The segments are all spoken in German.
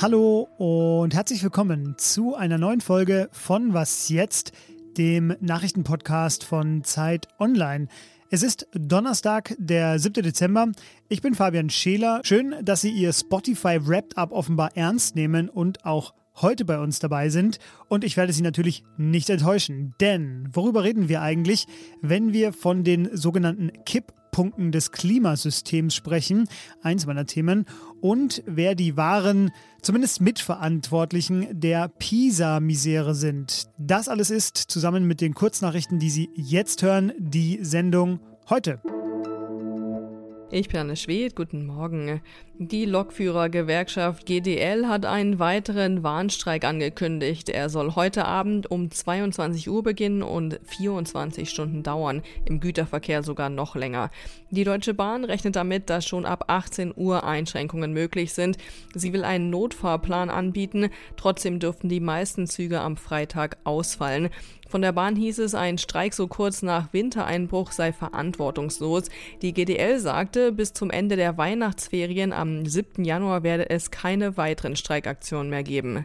Hallo und herzlich willkommen zu einer neuen Folge von Was jetzt, dem Nachrichtenpodcast von Zeit Online. Es ist Donnerstag, der 7. Dezember. Ich bin Fabian Scheler. Schön, dass Sie Ihr Spotify Wrapped Up offenbar ernst nehmen und auch heute bei uns dabei sind. Und ich werde Sie natürlich nicht enttäuschen. Denn worüber reden wir eigentlich, wenn wir von den sogenannten Kipppunkten des Klimasystems sprechen? Eins meiner Themen. Und wer die wahren, zumindest Mitverantwortlichen der PISA-Misere sind. Das alles ist zusammen mit den Kurznachrichten, die Sie jetzt hören, die Sendung heute. Ich bin Anne Schwed, guten Morgen. Die Lokführergewerkschaft GDL hat einen weiteren Warnstreik angekündigt. Er soll heute Abend um 22 Uhr beginnen und 24 Stunden dauern, im Güterverkehr sogar noch länger. Die Deutsche Bahn rechnet damit, dass schon ab 18 Uhr Einschränkungen möglich sind. Sie will einen Notfahrplan anbieten, trotzdem dürften die meisten Züge am Freitag ausfallen. Von der Bahn hieß es, ein Streik so kurz nach Wintereinbruch sei verantwortungslos. Die GDL sagte, bis zum Ende der Weihnachtsferien am 7. Januar werde es keine weiteren Streikaktionen mehr geben.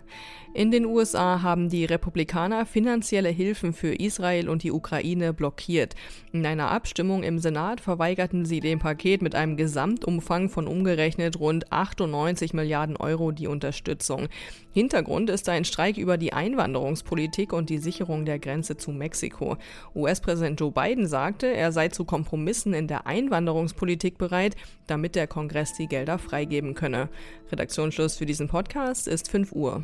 In den USA haben die Republikaner finanzielle Hilfen für Israel und die Ukraine blockiert. In einer Abstimmung im Senat verweigerten sie dem Paket mit einem Gesamtumfang von umgerechnet rund 98 Milliarden Euro die Unterstützung. Hintergrund ist ein Streik über die Einwanderungspolitik und die Sicherung der Grenze zu Mexiko. US-Präsident Joe Biden sagte, er sei zu Kompromissen in der Einwanderungspolitik bereit, damit der Kongress die Gelder freigeben könne. Redaktionsschluss für diesen Podcast ist 5 Uhr.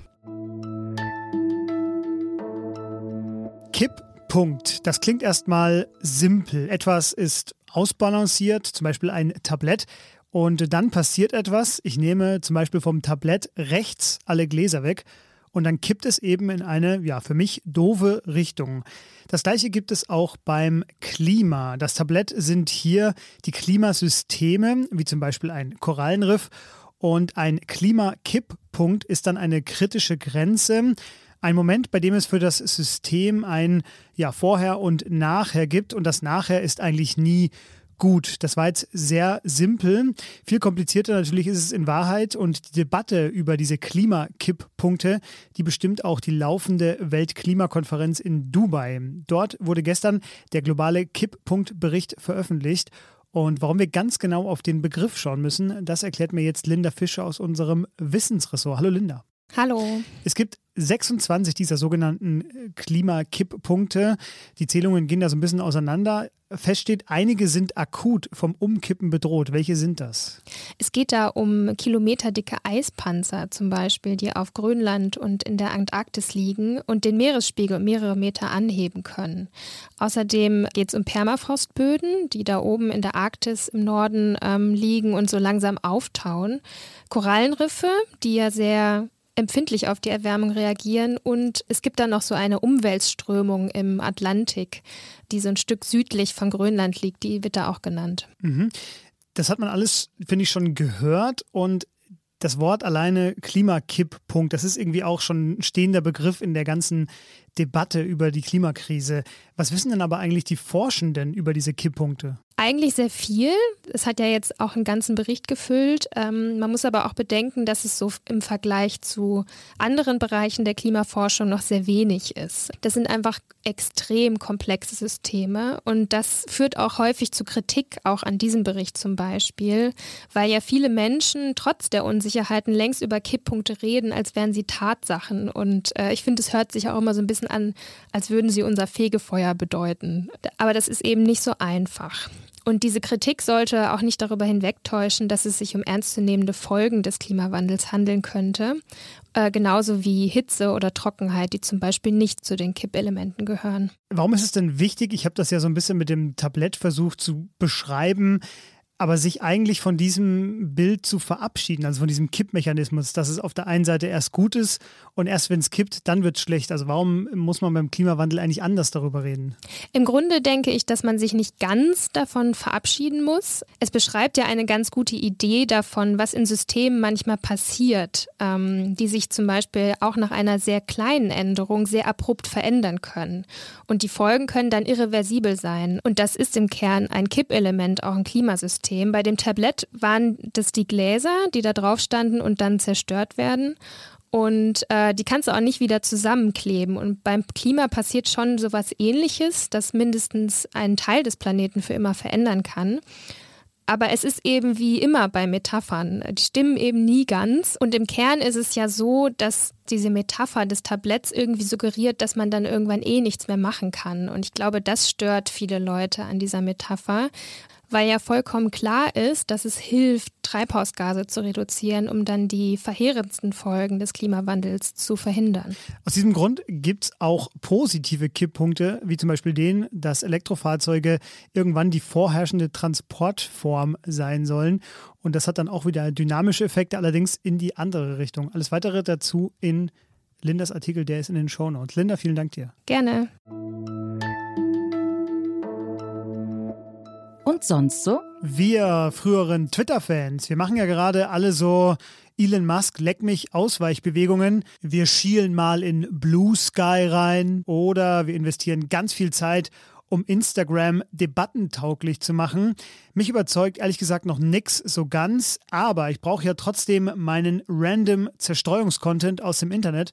Kipppunkt. Das klingt erstmal simpel. Etwas ist ausbalanciert, zum Beispiel ein Tablett. Und dann passiert etwas. Ich nehme zum Beispiel vom Tablett rechts alle Gläser weg und dann kippt es eben in eine, ja, für mich doofe Richtung. Das gleiche gibt es auch beim Klima. Das Tablett sind hier die Klimasysteme, wie zum Beispiel ein Korallenriff. Und ein Klimakipppunkt ist dann eine kritische Grenze. Ein Moment, bei dem es für das System ein ja, Vorher und Nachher gibt. Und das Nachher ist eigentlich nie gut. Das war jetzt sehr simpel. Viel komplizierter natürlich ist es in Wahrheit und die Debatte über diese Klimakipppunkte, die bestimmt auch die laufende Weltklimakonferenz in Dubai. Dort wurde gestern der globale Kipppunktbericht veröffentlicht. Und warum wir ganz genau auf den Begriff schauen müssen, das erklärt mir jetzt Linda Fischer aus unserem Wissensressort. Hallo Linda. Hallo. Es gibt 26 dieser sogenannten Klimakipppunkte. Die Zählungen gehen da so ein bisschen auseinander. Fest steht, einige sind akut vom Umkippen bedroht. Welche sind das? Es geht da um kilometerdicke Eispanzer zum Beispiel, die auf Grönland und in der Antarktis liegen und den Meeresspiegel mehrere Meter anheben können. Außerdem geht es um Permafrostböden, die da oben in der Arktis im Norden ähm, liegen und so langsam auftauen. Korallenriffe, die ja sehr empfindlich auf die Erwärmung reagieren. Und es gibt dann noch so eine Umweltströmung im Atlantik, die so ein Stück südlich von Grönland liegt. Die wird da auch genannt. Mhm. Das hat man alles, finde ich, schon gehört. Und das Wort alleine Klimakipppunkt, das ist irgendwie auch schon ein stehender Begriff in der ganzen Debatte über die Klimakrise. Was wissen denn aber eigentlich die Forschenden über diese Kipppunkte? Eigentlich sehr viel. Es hat ja jetzt auch einen ganzen Bericht gefüllt. Ähm, man muss aber auch bedenken, dass es so im Vergleich zu anderen Bereichen der Klimaforschung noch sehr wenig ist. Das sind einfach extrem komplexe Systeme und das führt auch häufig zu Kritik, auch an diesem Bericht zum Beispiel, weil ja viele Menschen trotz der Unsicherheiten längst über Kipppunkte reden, als wären sie Tatsachen. Und äh, ich finde, es hört sich auch immer so ein bisschen an, als würden sie unser Fegefeuer bedeuten. Aber das ist eben nicht so einfach. Und diese Kritik sollte auch nicht darüber hinwegtäuschen, dass es sich um ernstzunehmende Folgen des Klimawandels handeln könnte, äh, genauso wie Hitze oder Trockenheit, die zum Beispiel nicht zu den Kippelementen gehören. Warum ist es denn wichtig? Ich habe das ja so ein bisschen mit dem Tablett versucht zu beschreiben aber sich eigentlich von diesem Bild zu verabschieden, also von diesem Kippmechanismus, dass es auf der einen Seite erst gut ist und erst wenn es kippt, dann wird es schlecht. Also warum muss man beim Klimawandel eigentlich anders darüber reden? Im Grunde denke ich, dass man sich nicht ganz davon verabschieden muss. Es beschreibt ja eine ganz gute Idee davon, was in Systemen manchmal passiert, ähm, die sich zum Beispiel auch nach einer sehr kleinen Änderung sehr abrupt verändern können. Und die Folgen können dann irreversibel sein. Und das ist im Kern ein Kippelement auch im Klimasystem. System. Bei dem Tablett waren das die Gläser, die da drauf standen und dann zerstört werden. Und äh, die kannst du auch nicht wieder zusammenkleben. Und beim Klima passiert schon sowas ähnliches, das mindestens einen Teil des Planeten für immer verändern kann. Aber es ist eben wie immer bei Metaphern. Die stimmen eben nie ganz. Und im Kern ist es ja so, dass diese Metapher des Tabletts irgendwie suggeriert, dass man dann irgendwann eh nichts mehr machen kann. Und ich glaube, das stört viele Leute an dieser Metapher weil ja vollkommen klar ist, dass es hilft, Treibhausgase zu reduzieren, um dann die verheerendsten Folgen des Klimawandels zu verhindern. Aus diesem Grund gibt es auch positive Kipppunkte, wie zum Beispiel den, dass Elektrofahrzeuge irgendwann die vorherrschende Transportform sein sollen. Und das hat dann auch wieder dynamische Effekte, allerdings in die andere Richtung. Alles weitere dazu in Lindas Artikel, der ist in den Shownotes. Linda, vielen Dank dir. Gerne. Und sonst so? Wir früheren Twitter-Fans, wir machen ja gerade alle so Elon Musk leck mich Ausweichbewegungen. Wir schielen mal in Blue Sky rein oder wir investieren ganz viel Zeit, um Instagram debattentauglich zu machen. Mich überzeugt ehrlich gesagt noch nichts so ganz, aber ich brauche ja trotzdem meinen random Zerstreuungskontent aus dem Internet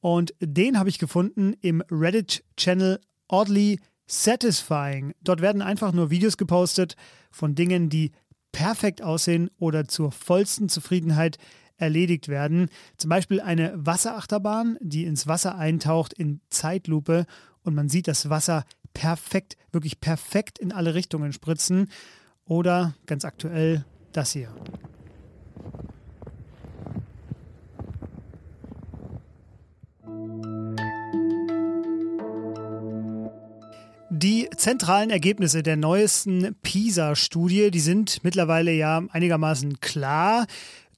und den habe ich gefunden im Reddit-Channel Oddly satisfying. Dort werden einfach nur Videos gepostet von Dingen, die perfekt aussehen oder zur vollsten Zufriedenheit erledigt werden. Zum Beispiel eine Wasserachterbahn, die ins Wasser eintaucht in Zeitlupe und man sieht das Wasser perfekt, wirklich perfekt in alle Richtungen spritzen. Oder ganz aktuell das hier. Die zentralen Ergebnisse der neuesten PISA-Studie, die sind mittlerweile ja einigermaßen klar.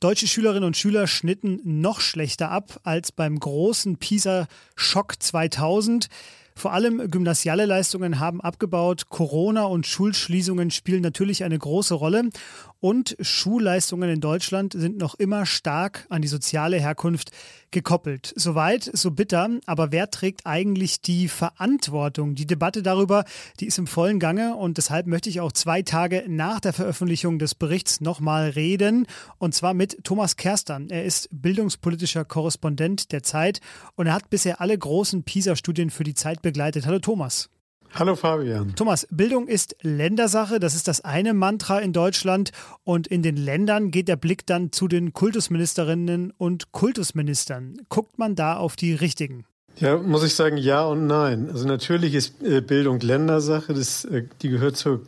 Deutsche Schülerinnen und Schüler schnitten noch schlechter ab als beim großen PISA-Schock 2000. Vor allem gymnasiale Leistungen haben abgebaut. Corona und Schulschließungen spielen natürlich eine große Rolle. Und Schulleistungen in Deutschland sind noch immer stark an die soziale Herkunft gekoppelt. Soweit, so bitter. Aber wer trägt eigentlich die Verantwortung? Die Debatte darüber, die ist im vollen Gange und deshalb möchte ich auch zwei Tage nach der Veröffentlichung des Berichts nochmal reden. Und zwar mit Thomas Kerstern. Er ist bildungspolitischer Korrespondent der Zeit und er hat bisher alle großen PISA-Studien für die Zeit begleitet. Hallo Thomas. Hallo Fabian. Thomas, Bildung ist Ländersache, das ist das eine Mantra in Deutschland und in den Ländern geht der Blick dann zu den Kultusministerinnen und Kultusministern. Guckt man da auf die richtigen? Ja, muss ich sagen, ja und nein. Also natürlich ist äh, Bildung Ländersache, das, äh, die gehört zur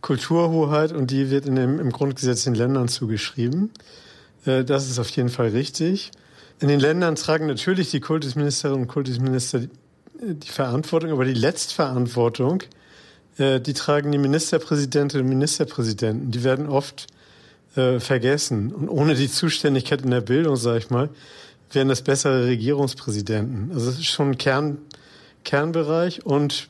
Kulturhoheit und die wird in dem, im Grundgesetz den Ländern zugeschrieben. Äh, das ist auf jeden Fall richtig. In den Ländern tragen natürlich die Kultusministerinnen und Kultusminister die Verantwortung, aber die Letztverantwortung, äh, die tragen die Ministerpräsidentinnen und Ministerpräsidenten. Die werden oft äh, vergessen. Und ohne die Zuständigkeit in der Bildung, sage ich mal, wären das bessere Regierungspräsidenten. Also es ist schon ein Kern, Kernbereich und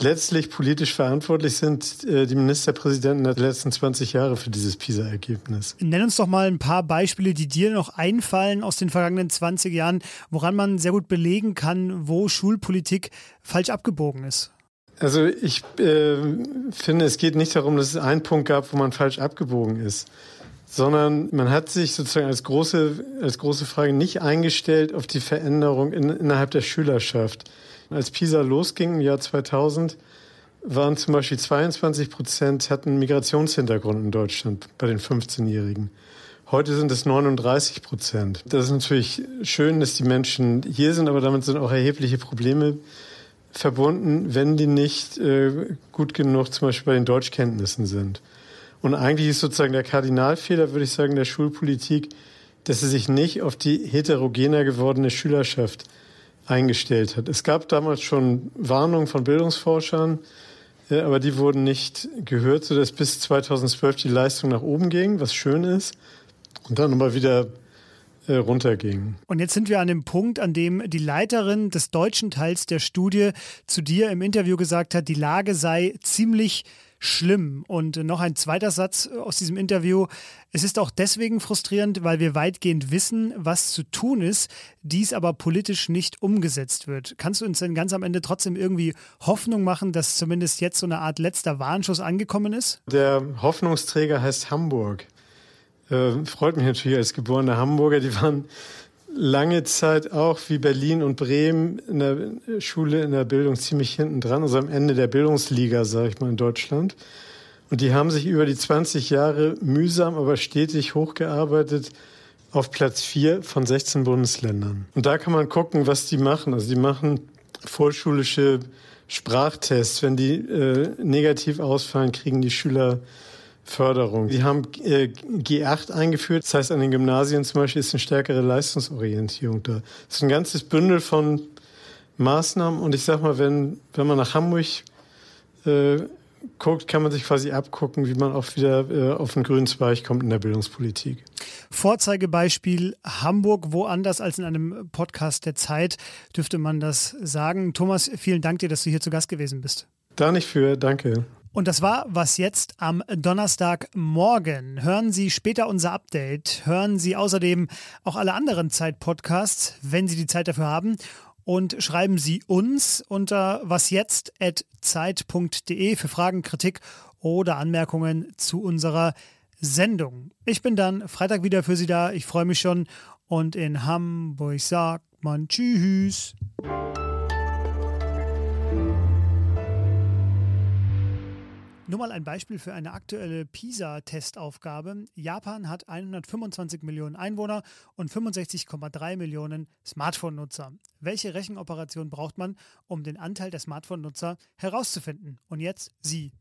letztlich politisch verantwortlich sind äh, die Ministerpräsidenten der letzten 20 Jahre für dieses PISA-Ergebnis. Nenn uns doch mal ein paar Beispiele, die dir noch einfallen aus den vergangenen 20 Jahren, woran man sehr gut belegen kann, wo Schulpolitik falsch abgebogen ist. Also ich äh, finde, es geht nicht darum, dass es einen Punkt gab, wo man falsch abgebogen ist, sondern man hat sich sozusagen als große, als große Frage nicht eingestellt auf die Veränderung in, innerhalb der Schülerschaft. Als PISA losging im Jahr 2000, waren zum Beispiel 22 Prozent hatten Migrationshintergrund in Deutschland bei den 15-Jährigen. Heute sind es 39 Prozent. Das ist natürlich schön, dass die Menschen hier sind, aber damit sind auch erhebliche Probleme verbunden, wenn die nicht äh, gut genug zum Beispiel bei den Deutschkenntnissen sind. Und eigentlich ist sozusagen der Kardinalfehler, würde ich sagen, der Schulpolitik, dass sie sich nicht auf die heterogener gewordene Schülerschaft eingestellt hat. Es gab damals schon Warnungen von Bildungsforschern, äh, aber die wurden nicht gehört, sodass bis 2012 die Leistung nach oben ging, was schön ist, und dann nochmal wieder äh, runterging. Und jetzt sind wir an dem Punkt, an dem die Leiterin des deutschen Teils der Studie zu dir im Interview gesagt hat, die Lage sei ziemlich schlimm. Und noch ein zweiter Satz aus diesem Interview. Es ist auch deswegen frustrierend, weil wir weitgehend wissen, was zu tun ist, dies aber politisch nicht umgesetzt wird. Kannst du uns denn ganz am Ende trotzdem irgendwie Hoffnung machen, dass zumindest jetzt so eine Art letzter Warnschuss angekommen ist? Der Hoffnungsträger heißt Hamburg. Äh, freut mich natürlich als geborener Hamburger. Die waren lange Zeit auch wie Berlin und Bremen in der Schule, in der Bildung ziemlich hinten dran, also am Ende der Bildungsliga, sage ich mal, in Deutschland. Und die haben sich über die 20 Jahre mühsam, aber stetig hochgearbeitet auf Platz 4 von 16 Bundesländern. Und da kann man gucken, was die machen. Also die machen vorschulische Sprachtests. Wenn die äh, negativ ausfallen, kriegen die Schüler Förderung. Die haben äh, G8 eingeführt. Das heißt, an den Gymnasien zum Beispiel ist eine stärkere Leistungsorientierung da. Das ist ein ganzes Bündel von Maßnahmen. Und ich sag mal, wenn, wenn man nach Hamburg äh, guckt, kann man sich quasi abgucken, wie man auch wieder äh, auf den grünen Zweig kommt in der Bildungspolitik. Vorzeigebeispiel Hamburg, woanders als in einem Podcast der Zeit, dürfte man das sagen. Thomas, vielen Dank dir, dass du hier zu Gast gewesen bist. Da nicht für, danke. Und das war was jetzt am Donnerstagmorgen. Hören Sie später unser Update. Hören Sie außerdem auch alle anderen Zeit-Podcasts, wenn Sie die Zeit dafür haben. Und schreiben Sie uns unter wasjetzt.zeit.de für Fragen, Kritik oder Anmerkungen zu unserer Sendung. Ich bin dann Freitag wieder für Sie da. Ich freue mich schon. Und in Hamburg sagt man Tschüss. Nur mal ein Beispiel für eine aktuelle PISA-Testaufgabe. Japan hat 125 Millionen Einwohner und 65,3 Millionen Smartphone-Nutzer. Welche Rechenoperation braucht man, um den Anteil der Smartphone-Nutzer herauszufinden? Und jetzt Sie.